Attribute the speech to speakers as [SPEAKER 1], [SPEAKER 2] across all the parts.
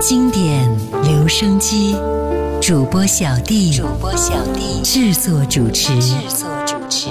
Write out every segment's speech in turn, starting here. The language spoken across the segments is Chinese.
[SPEAKER 1] 经典留声机，主播小弟，主播小弟制作主持，制作主持。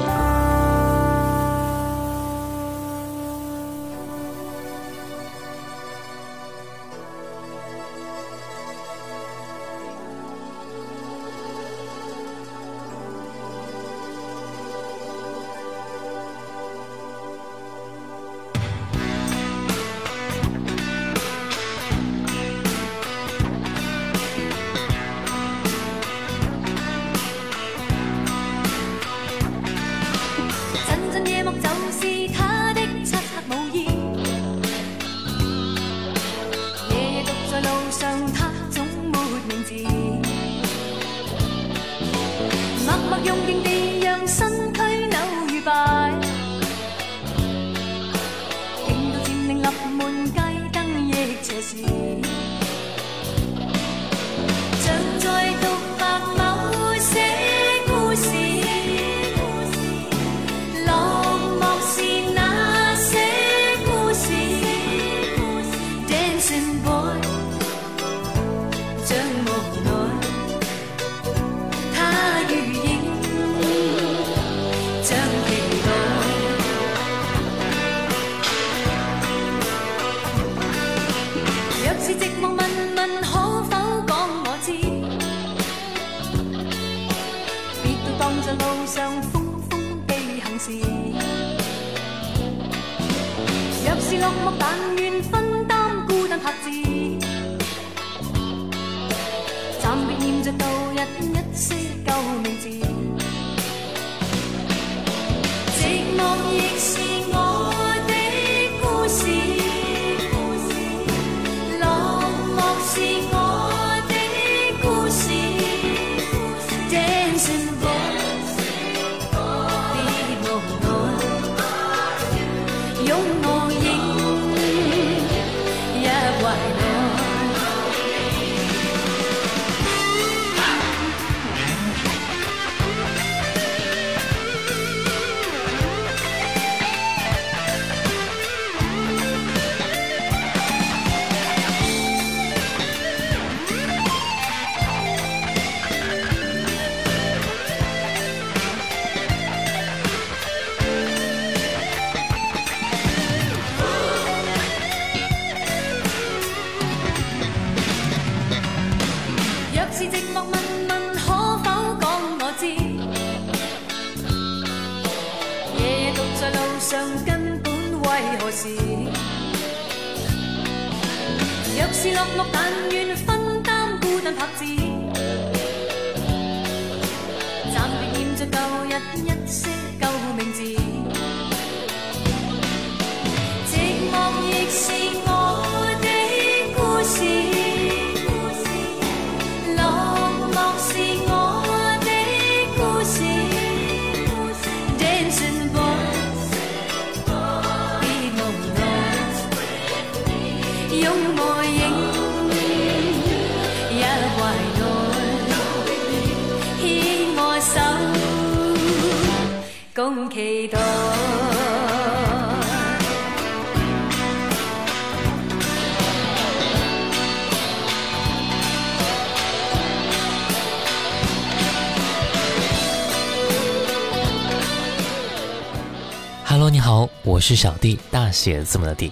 [SPEAKER 2] 我是小弟，大写字母的弟。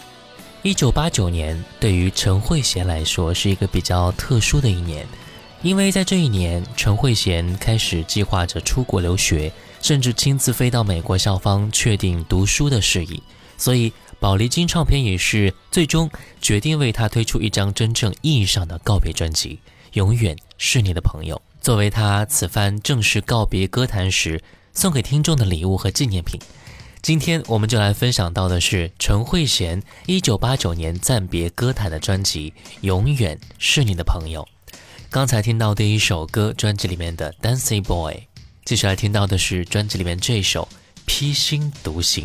[SPEAKER 2] 一九八九年对于陈慧娴来说是一个比较特殊的一年，因为在这一年，陈慧娴开始计划着出国留学，甚至亲自飞到美国校方确定读书的事宜。所以，宝丽金唱片也是最终决定为她推出一张真正意义上的告别专辑，《永远是你的朋友》，作为她此番正式告别歌坛时送给听众的礼物和纪念品。
[SPEAKER 1] 今天我们就来分享到的是陈慧娴一九八九年暂别歌坛的专辑《永远是你的朋友》。刚才听到第一首歌，专辑里面的《Dancing Boy》，接下来听到的是专辑里面这首《披星独行》。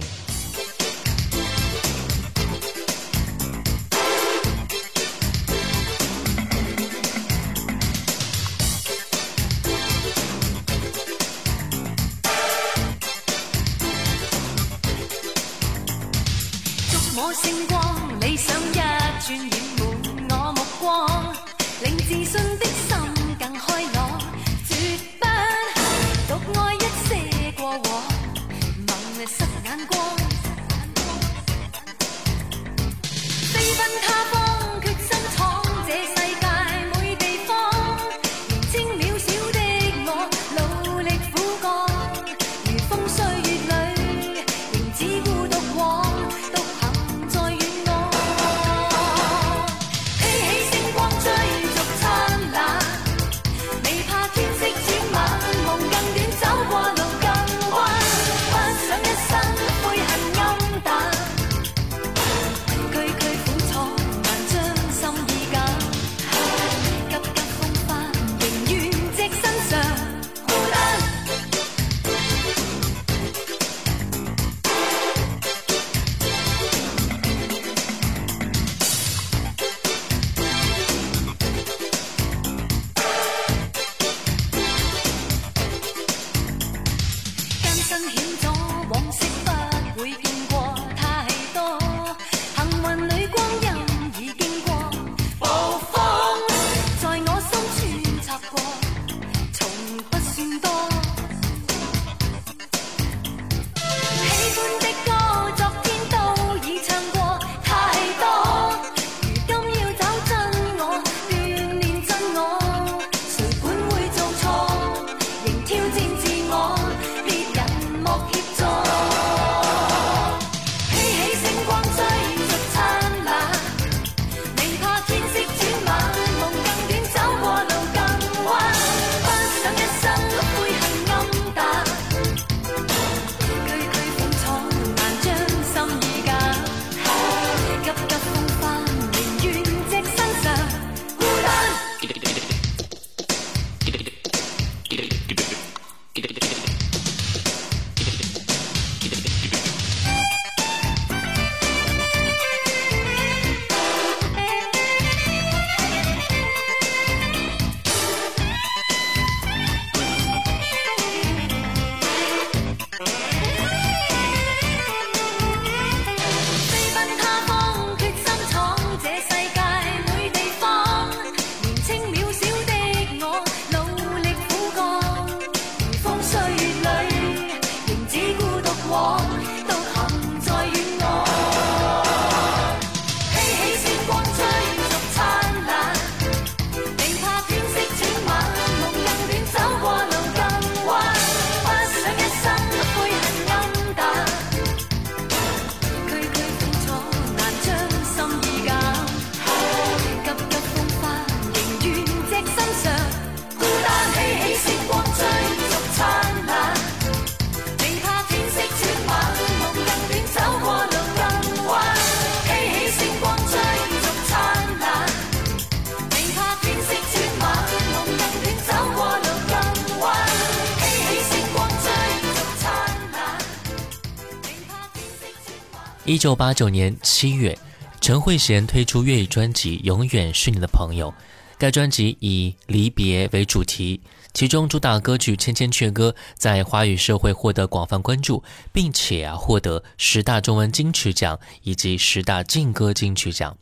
[SPEAKER 1] 一九八九年七月，陈慧娴推出粤语专辑《永远是你的朋友》。该专辑以离别为主题，其中主打歌曲《千千阙歌》在华语社会获得广泛关注，并且啊获得十大中文金曲奖以及十大劲歌金曲奖。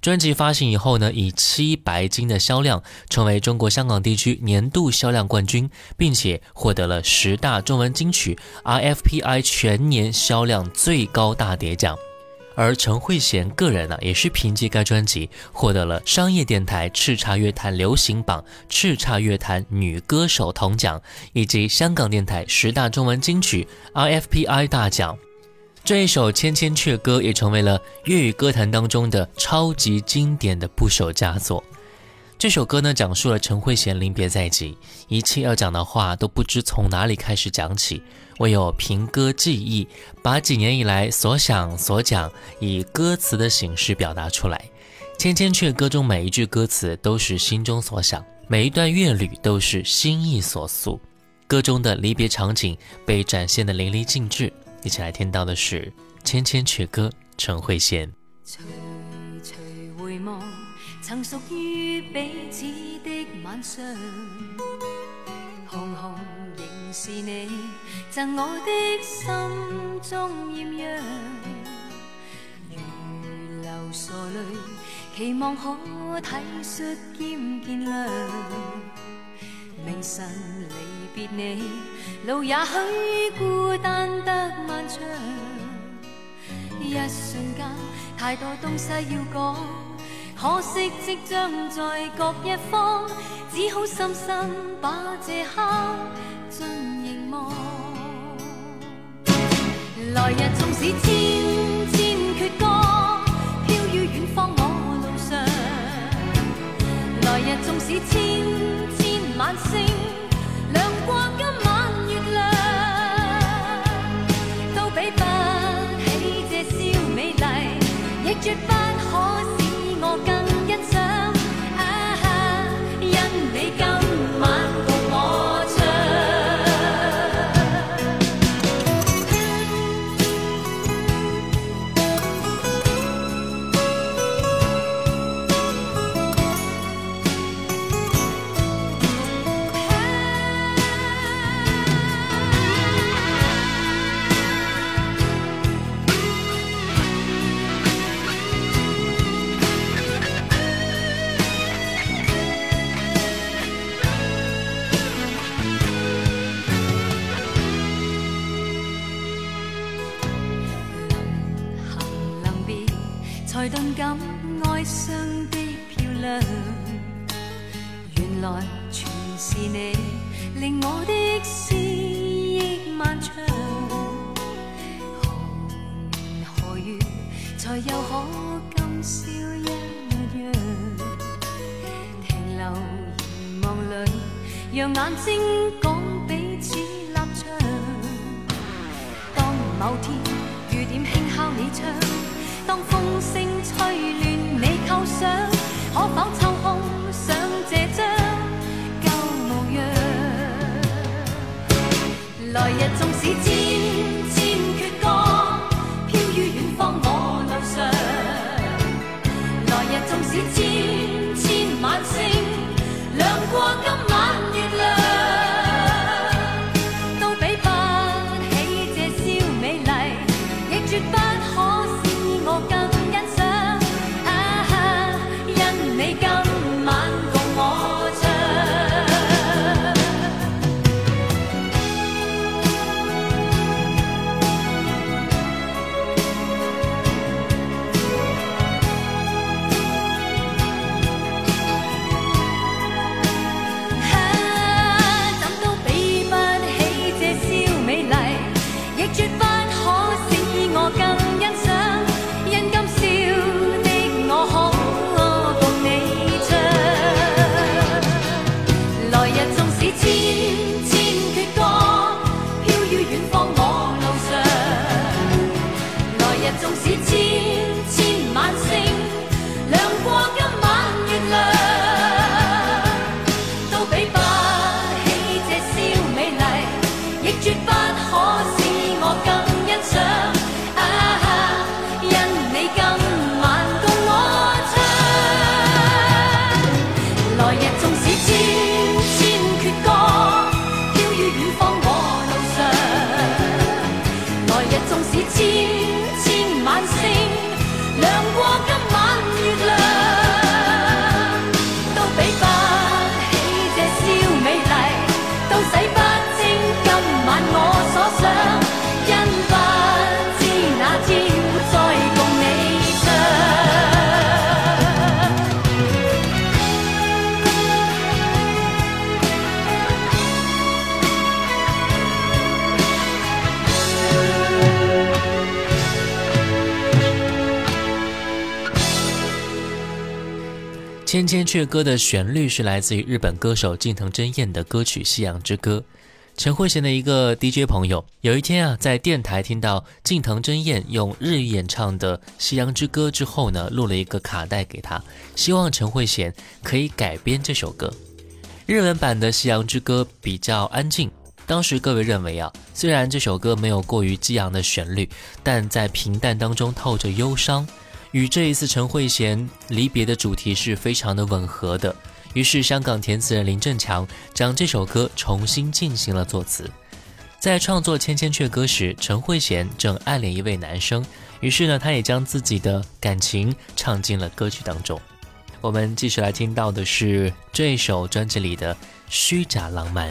[SPEAKER 1] 专辑发行以后呢，以七白金的销量成为中国香港地区年度销量冠军，并且获得了十大中文金曲 RFPI 全年销量最高大碟奖。而陈慧娴个人呢，也是凭借该专辑获得了商业电台叱咤乐坛流行榜叱咤乐坛女歌手铜奖，以及香港电台十大中文金曲 RFPI 大奖。这一首《千千阙歌》也成为了粤语歌坛当中的超级经典的不朽佳作。这首歌呢，讲述了陈慧娴临别在即，一切要讲的话都不知从哪里开始讲起。
[SPEAKER 2] 唯有凭歌记忆，把几年以来所想所讲以歌词的形式表达出来。《千千阙歌》中每一句歌词都是心中所想，每一段乐律都是心意所诉。歌中的离别场景被展现的淋漓尽致。一起来听到的是《千千阙歌》，陈慧娴。
[SPEAKER 1] 徐徐回望，曾属于彼此的晚上，红红仍是你赠我的心中艳阳，如流傻泪，期望可体恤兼见谅。明晨离别你，路也许孤单得漫长。一瞬间，太多东西要讲，可惜即将在各一方，只好深深把这刻尽凝望。来日纵使千千阙歌，飘于远方我路上。来日纵使千千晚星，绝不纵使知。
[SPEAKER 2] 千千阙歌》的旋律是来自于日本歌手近藤真彦的歌曲《夕阳之歌》。
[SPEAKER 1] 陈慧娴的一个 DJ 朋友，有一天啊，在电台听到近藤真彦用日语演唱的《夕阳之歌》之后呢，录了一个卡带给他，希望陈慧娴可以改编这首歌。日文版的《夕阳之歌》比较安静，当时各位认为啊，虽然这首歌没有过于激昂的旋律，但在平淡当中透着忧伤，与这一次陈慧娴离别的主题是非常的吻合的。于是，香港填词人林振强将这首歌重新进行了作词。在创作《千千阙歌》时，陈慧娴正暗恋一位男生，于是呢，他也将自己的感情唱进了歌曲当中。我们继续来听到的是这一首专辑里的《虚假浪漫》。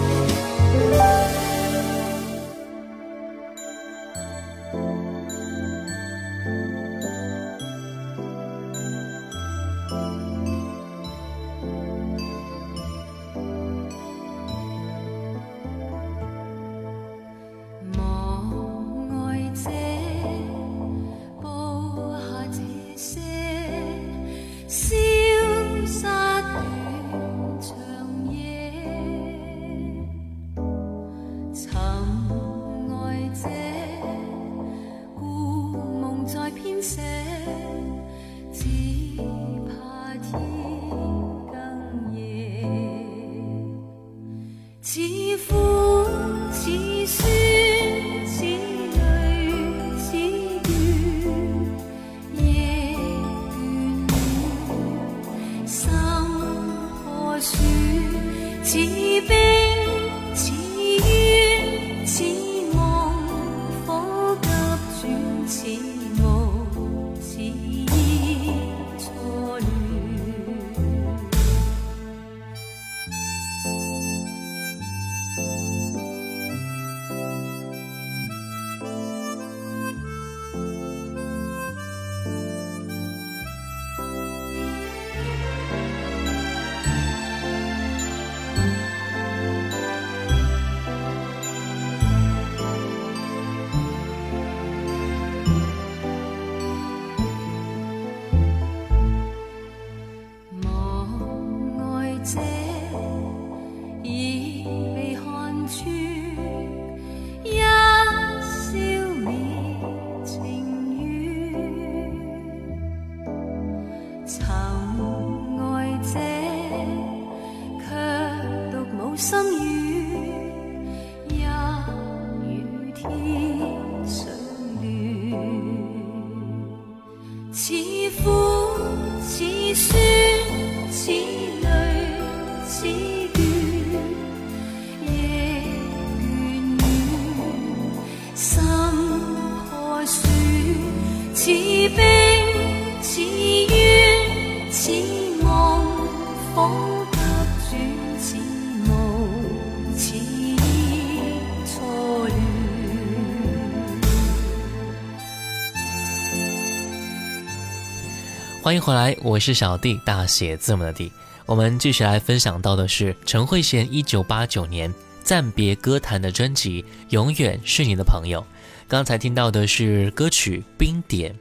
[SPEAKER 2] 欢迎回来，我是小弟，大写字母的弟。我们继续来分享到的是陈慧娴一九八九年暂别歌坛的专辑《永远是你的朋友》。刚才听到的是歌曲《冰点》，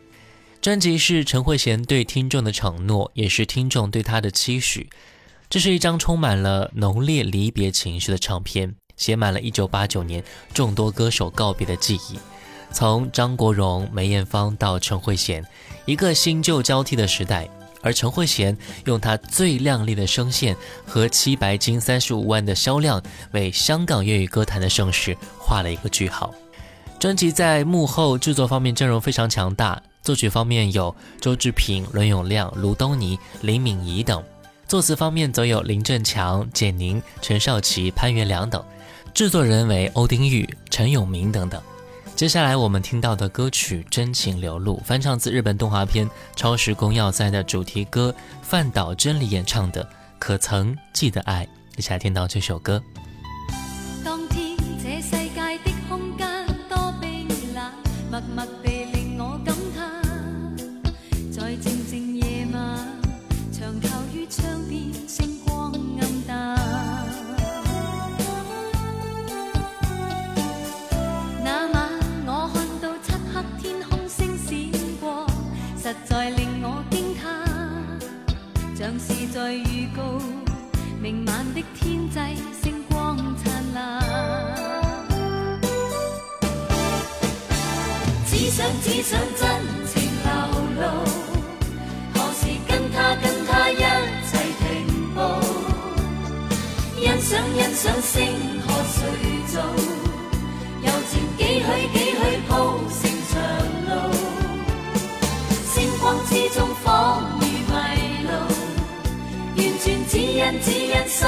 [SPEAKER 2] 专辑是陈慧娴对听众的承诺，也是听众对她的期许。这是一张充满了浓烈离别情绪的唱片，写满了一九八九年众多歌手告别的记忆。从张国荣、梅艳芳到陈慧娴，一个新旧交替的时代。而陈慧娴用她最亮丽的声线和七白金三十五万的销量，为香港粤语歌坛的盛世画了一个句号。专辑在幕后制作方面阵容非常强大，作曲方面有周志平、伦永亮、卢东尼、林敏怡等；作词方面则有林振强、简宁、陈少琪、潘元良等；制作人为欧丁玉、陈永明等等。接下来我们听到的歌曲《真情流露》，翻唱自日本动画片《超时空要塞》的主题歌，范岛真理演唱的《可曾记得爱》。一起来听到这首歌。
[SPEAKER 1] 当天这世界的空间多冰冷，默默实在令我惊叹，像是在预告明晚的天际星光灿烂。只想只想真情流露，何時跟他跟他一齊停步？欣賞欣賞星河誰造？柔情幾許幾許鋪之中仿如迷路，完全只因只因心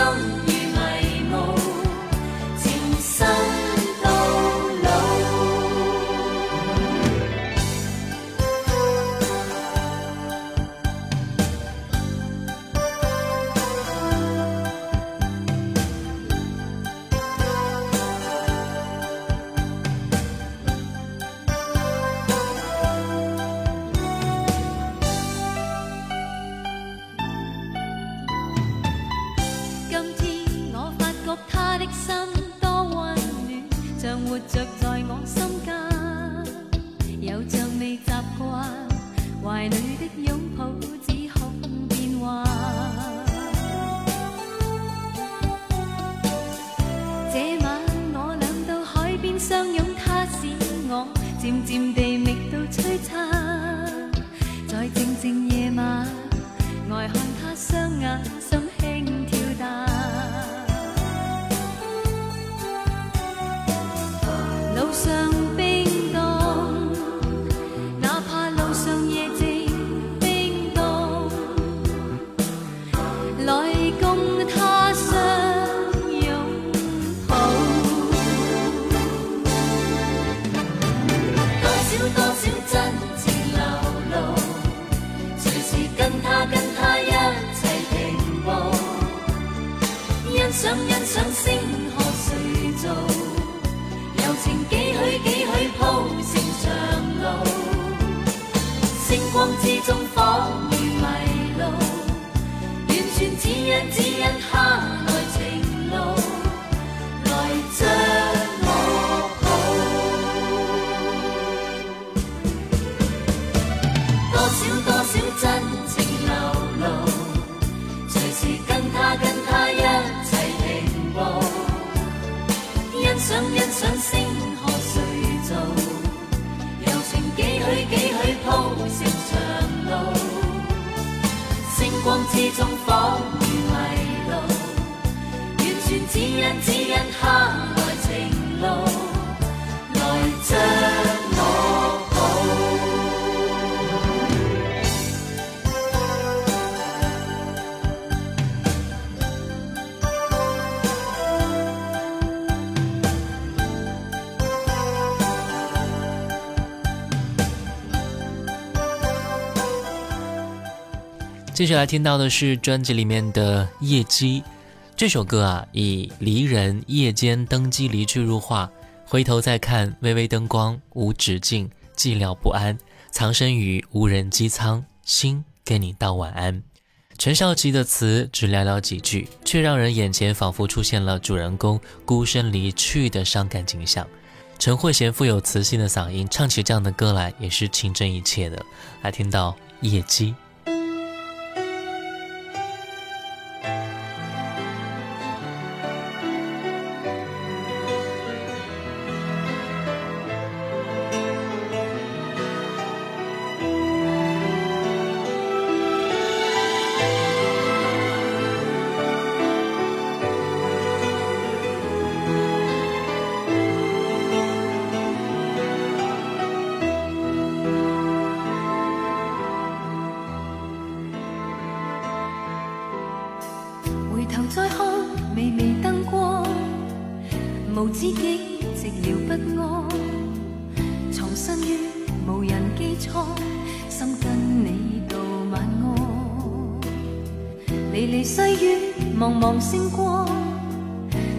[SPEAKER 1] China. 之中仿如迷路，完全只因只因中仿如迷路，完全只因只因他來情路，來將
[SPEAKER 2] 接下来听到的是专辑里面的《夜机》这首歌啊，以离人夜间登机离去入画，回头再看，微微灯光无止境，寂寥不安，藏身于无人机舱，心跟你道晚安。陈少琪的词只寥寥几句，却让人眼前仿佛出现了主人公孤身离去的伤感景象。陈慧娴富有磁性的嗓音，唱起这样的歌来也是情真意切的。来听到《夜机》。
[SPEAKER 3] 自己寂寥不
[SPEAKER 1] 安，藏身
[SPEAKER 4] 于无人机舱，心跟你道晚安。离离细雨，茫茫星光，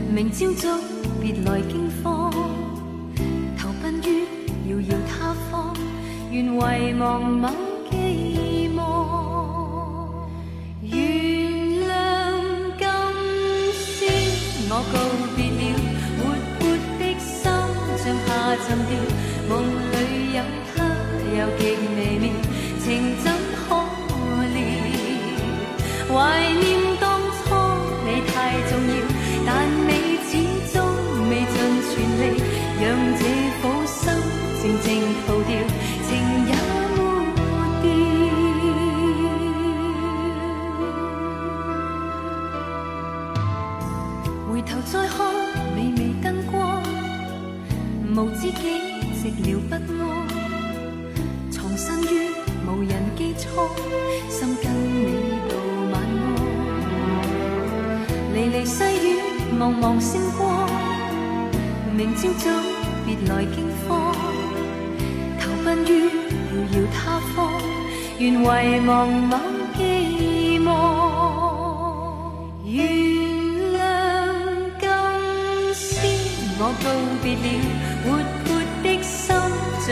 [SPEAKER 4] 明朝早别来惊慌，投奔于遥遥他方，愿遗忘某。something
[SPEAKER 1] 知己寂寥不安。藏身于无人机舱心跟你道晚安。离离细雨茫茫星光明朝早别来惊慌。投奔于遥遥他方愿遗忘某寄望。原谅今宵我告别了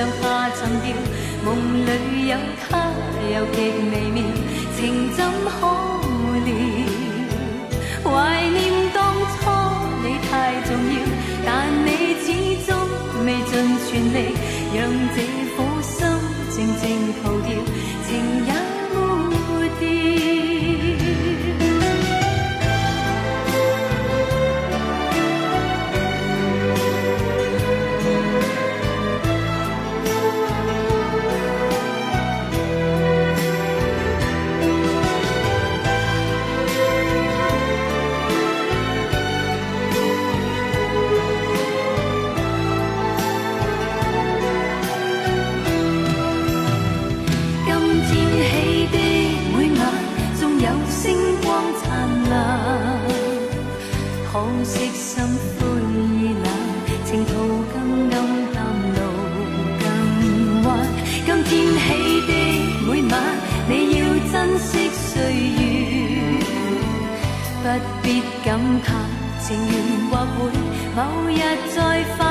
[SPEAKER 1] 像下沉掉，梦里有他，有极微妙，情怎可了？怀念当初你太重要，但你始终未尽全力，让这苦心静静逃掉，情也没掉。情缘或会某日再发。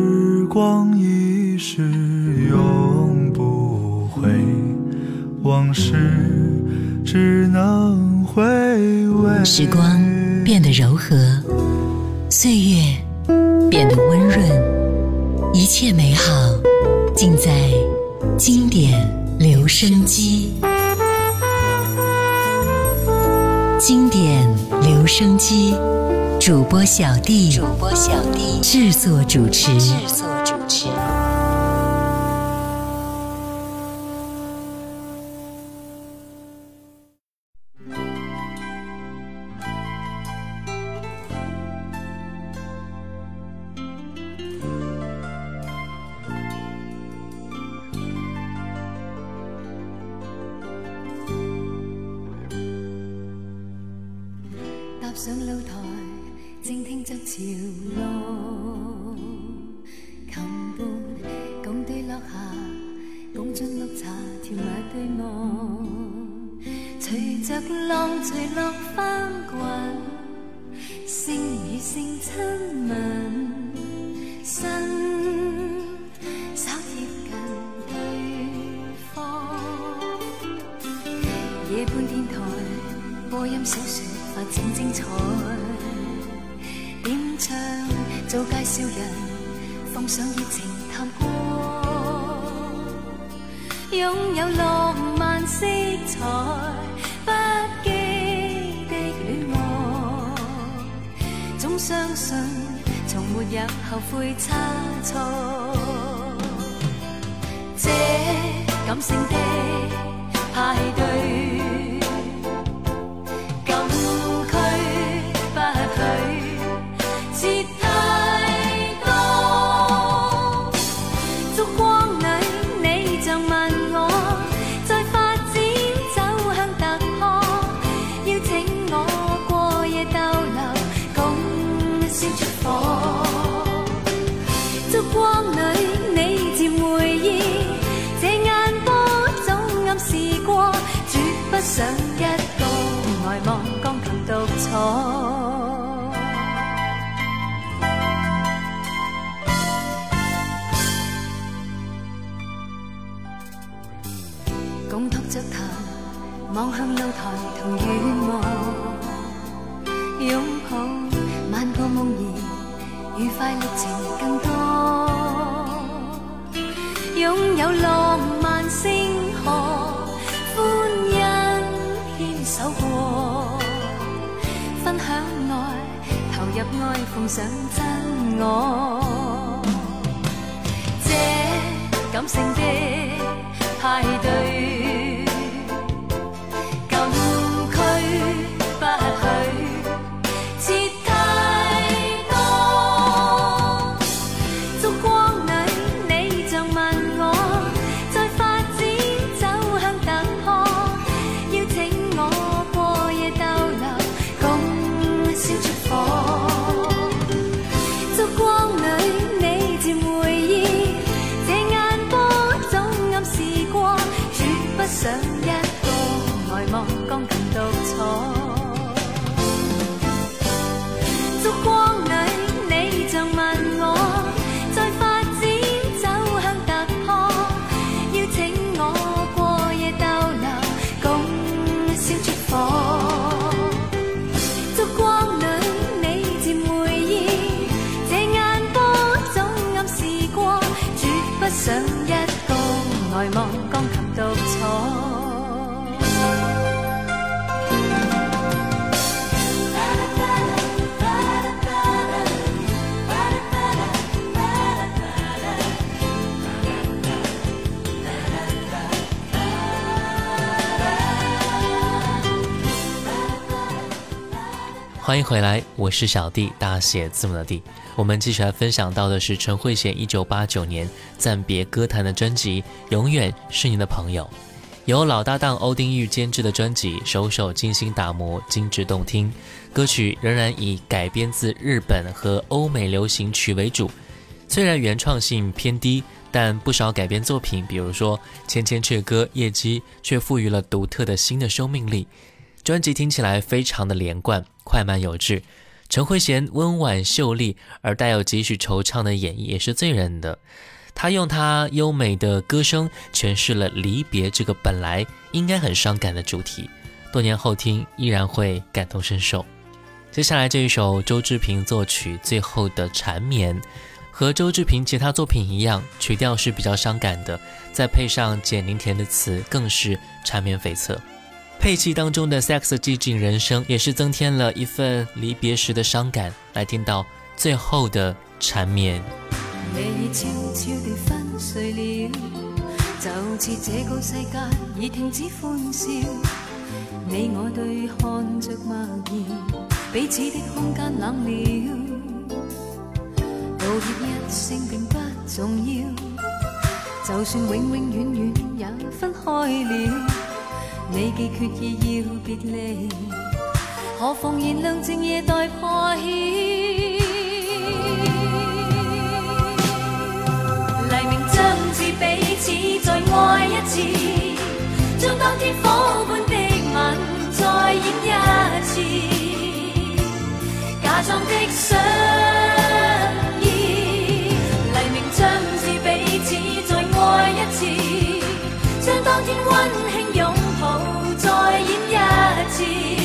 [SPEAKER 1] 时光一逝永不回，往事只能回味。时光变得柔和。岁月变得温润，一切美好尽在经典留声机。经典留声机主播小弟，主播小弟制作主持，制作钱從沒有後悔差錯。這感性的派對，愛，奉上真我。这感性的派对，回
[SPEAKER 2] 来，我是小弟，大写字母的弟。我们继续来分享到的是陈慧娴一九八九年暂别歌坛的专辑《永远是你的朋友》，由老搭档欧丁玉监制的专辑，首首精心打磨，精致动听。歌曲仍然以改编自日本和欧美流行曲为主，虽然原创性偏低，但不少改编作品，比如说《千千阙歌》《夜机》，却赋予了独特的新的生命力。专辑听起来非常的连贯，快慢有致。陈慧娴温婉秀丽而带有几许惆怅的演绎也是醉人的。她用她优美的歌声诠释了离别这个本来应该很伤感的主题，多年后听依然会感同身受。接下来这一首周志平作曲《最后的缠绵》，和周志平其他作品一样，曲调是比较伤感的，再配上简宁田的词，更是缠绵悱恻。配器当中的 sex 寂静人生，也是增添了一份离别时的伤感。来听到最后的缠绵。
[SPEAKER 1] 夜已悄悄地昏睡了，就似这个世界已停止欢笑。你我对看着默然，彼此的空间冷了。道歉一声并不重要，就算永永远远也分开了。你既决意要别离，何妨燃亮静夜待破晓。一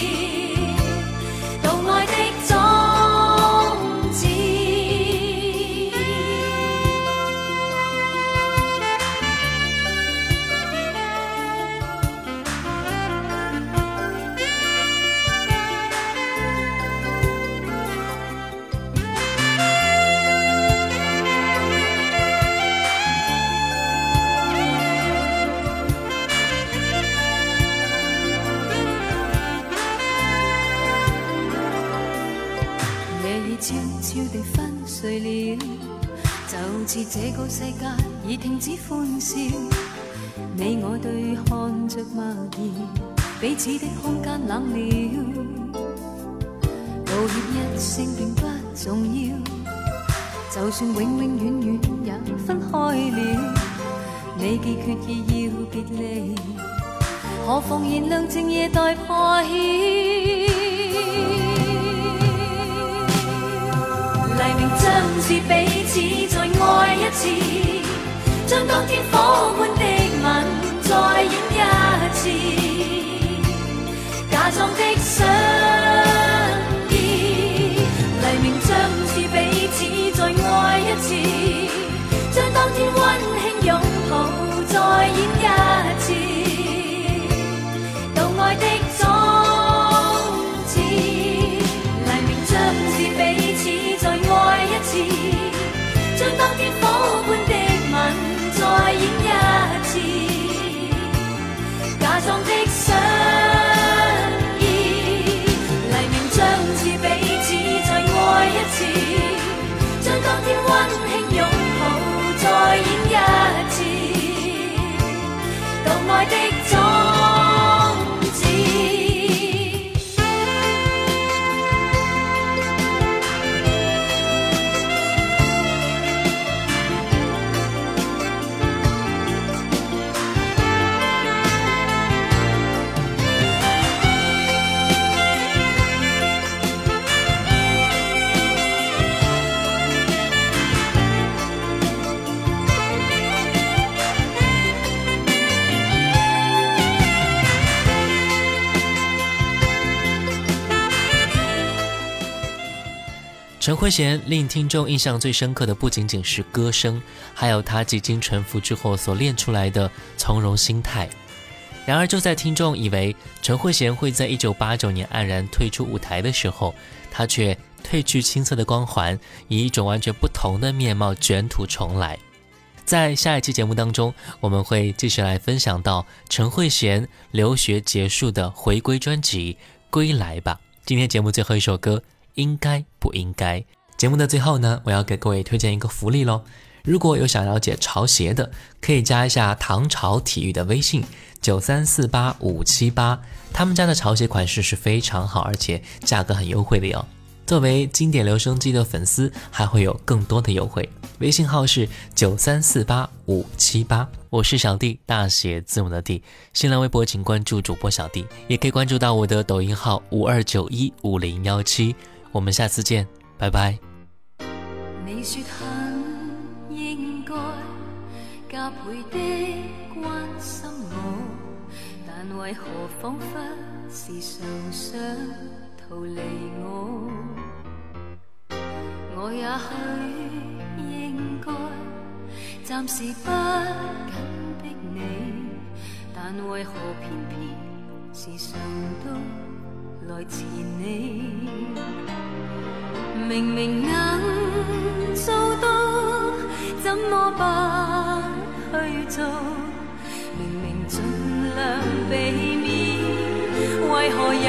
[SPEAKER 1] 是这个世界已停止欢笑，你我对看着默然，彼此的空间冷了。道歉一声并不重要，就算永永远远也分开了。你既决意要别离，何妨燃亮静夜待破晓。黎明将是，彼此再爱一次，将当天火般的吻再演一次，假装的相夏。
[SPEAKER 2] 陈慧娴令听众印象最深刻的不仅仅是歌声，还有她几经沉浮之后所练出来的从容心态。然而，就在听众以为陈慧娴会在一九八九年黯然退出舞台的时候，她却褪去青涩的光环，以一种完全不同的面貌卷土重来。在下一期节目当中，我们会继续来分享到陈慧娴留学结束的回归专辑《归来吧》。今天节目最后一首歌。应该不应该？节目的最后呢，我要给各位推荐一个福利喽。如果有想了解潮鞋的，可以加一下唐朝体育的微信九三四八五七八，他们家的潮鞋款式是非常好，而且价格很优惠的哟。作为经典留声机的粉丝，还会有更多的优惠。微信号是九三四八五七八，我是小弟，大写字母的弟。新浪微博请关注主播小弟，也可以关注到我的抖音号五二九一五零幺七。我们下次见，拜拜。
[SPEAKER 1] 你说很应该加倍的关心我，但为何仿佛时常想？逃离我，我也许应该暂时不紧逼你，但为何偏偏时常都来缠你？明明能做到，怎么不去做？明明尽量避免，为何又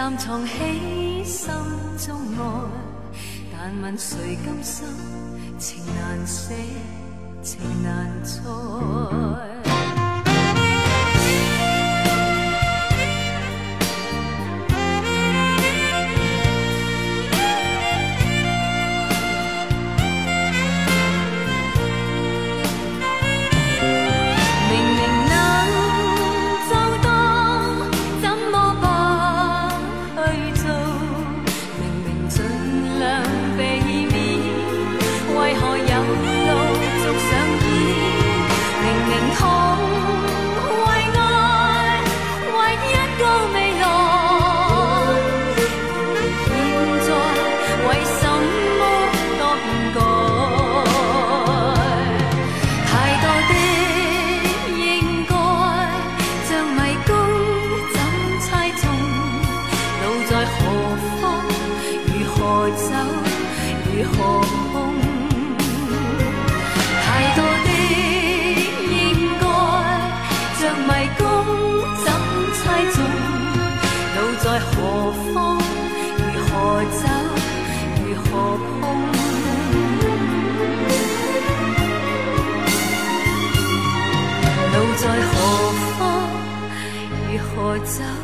[SPEAKER 1] 暂藏起心中爱，但问谁甘心？情难舍，情难再。我？走？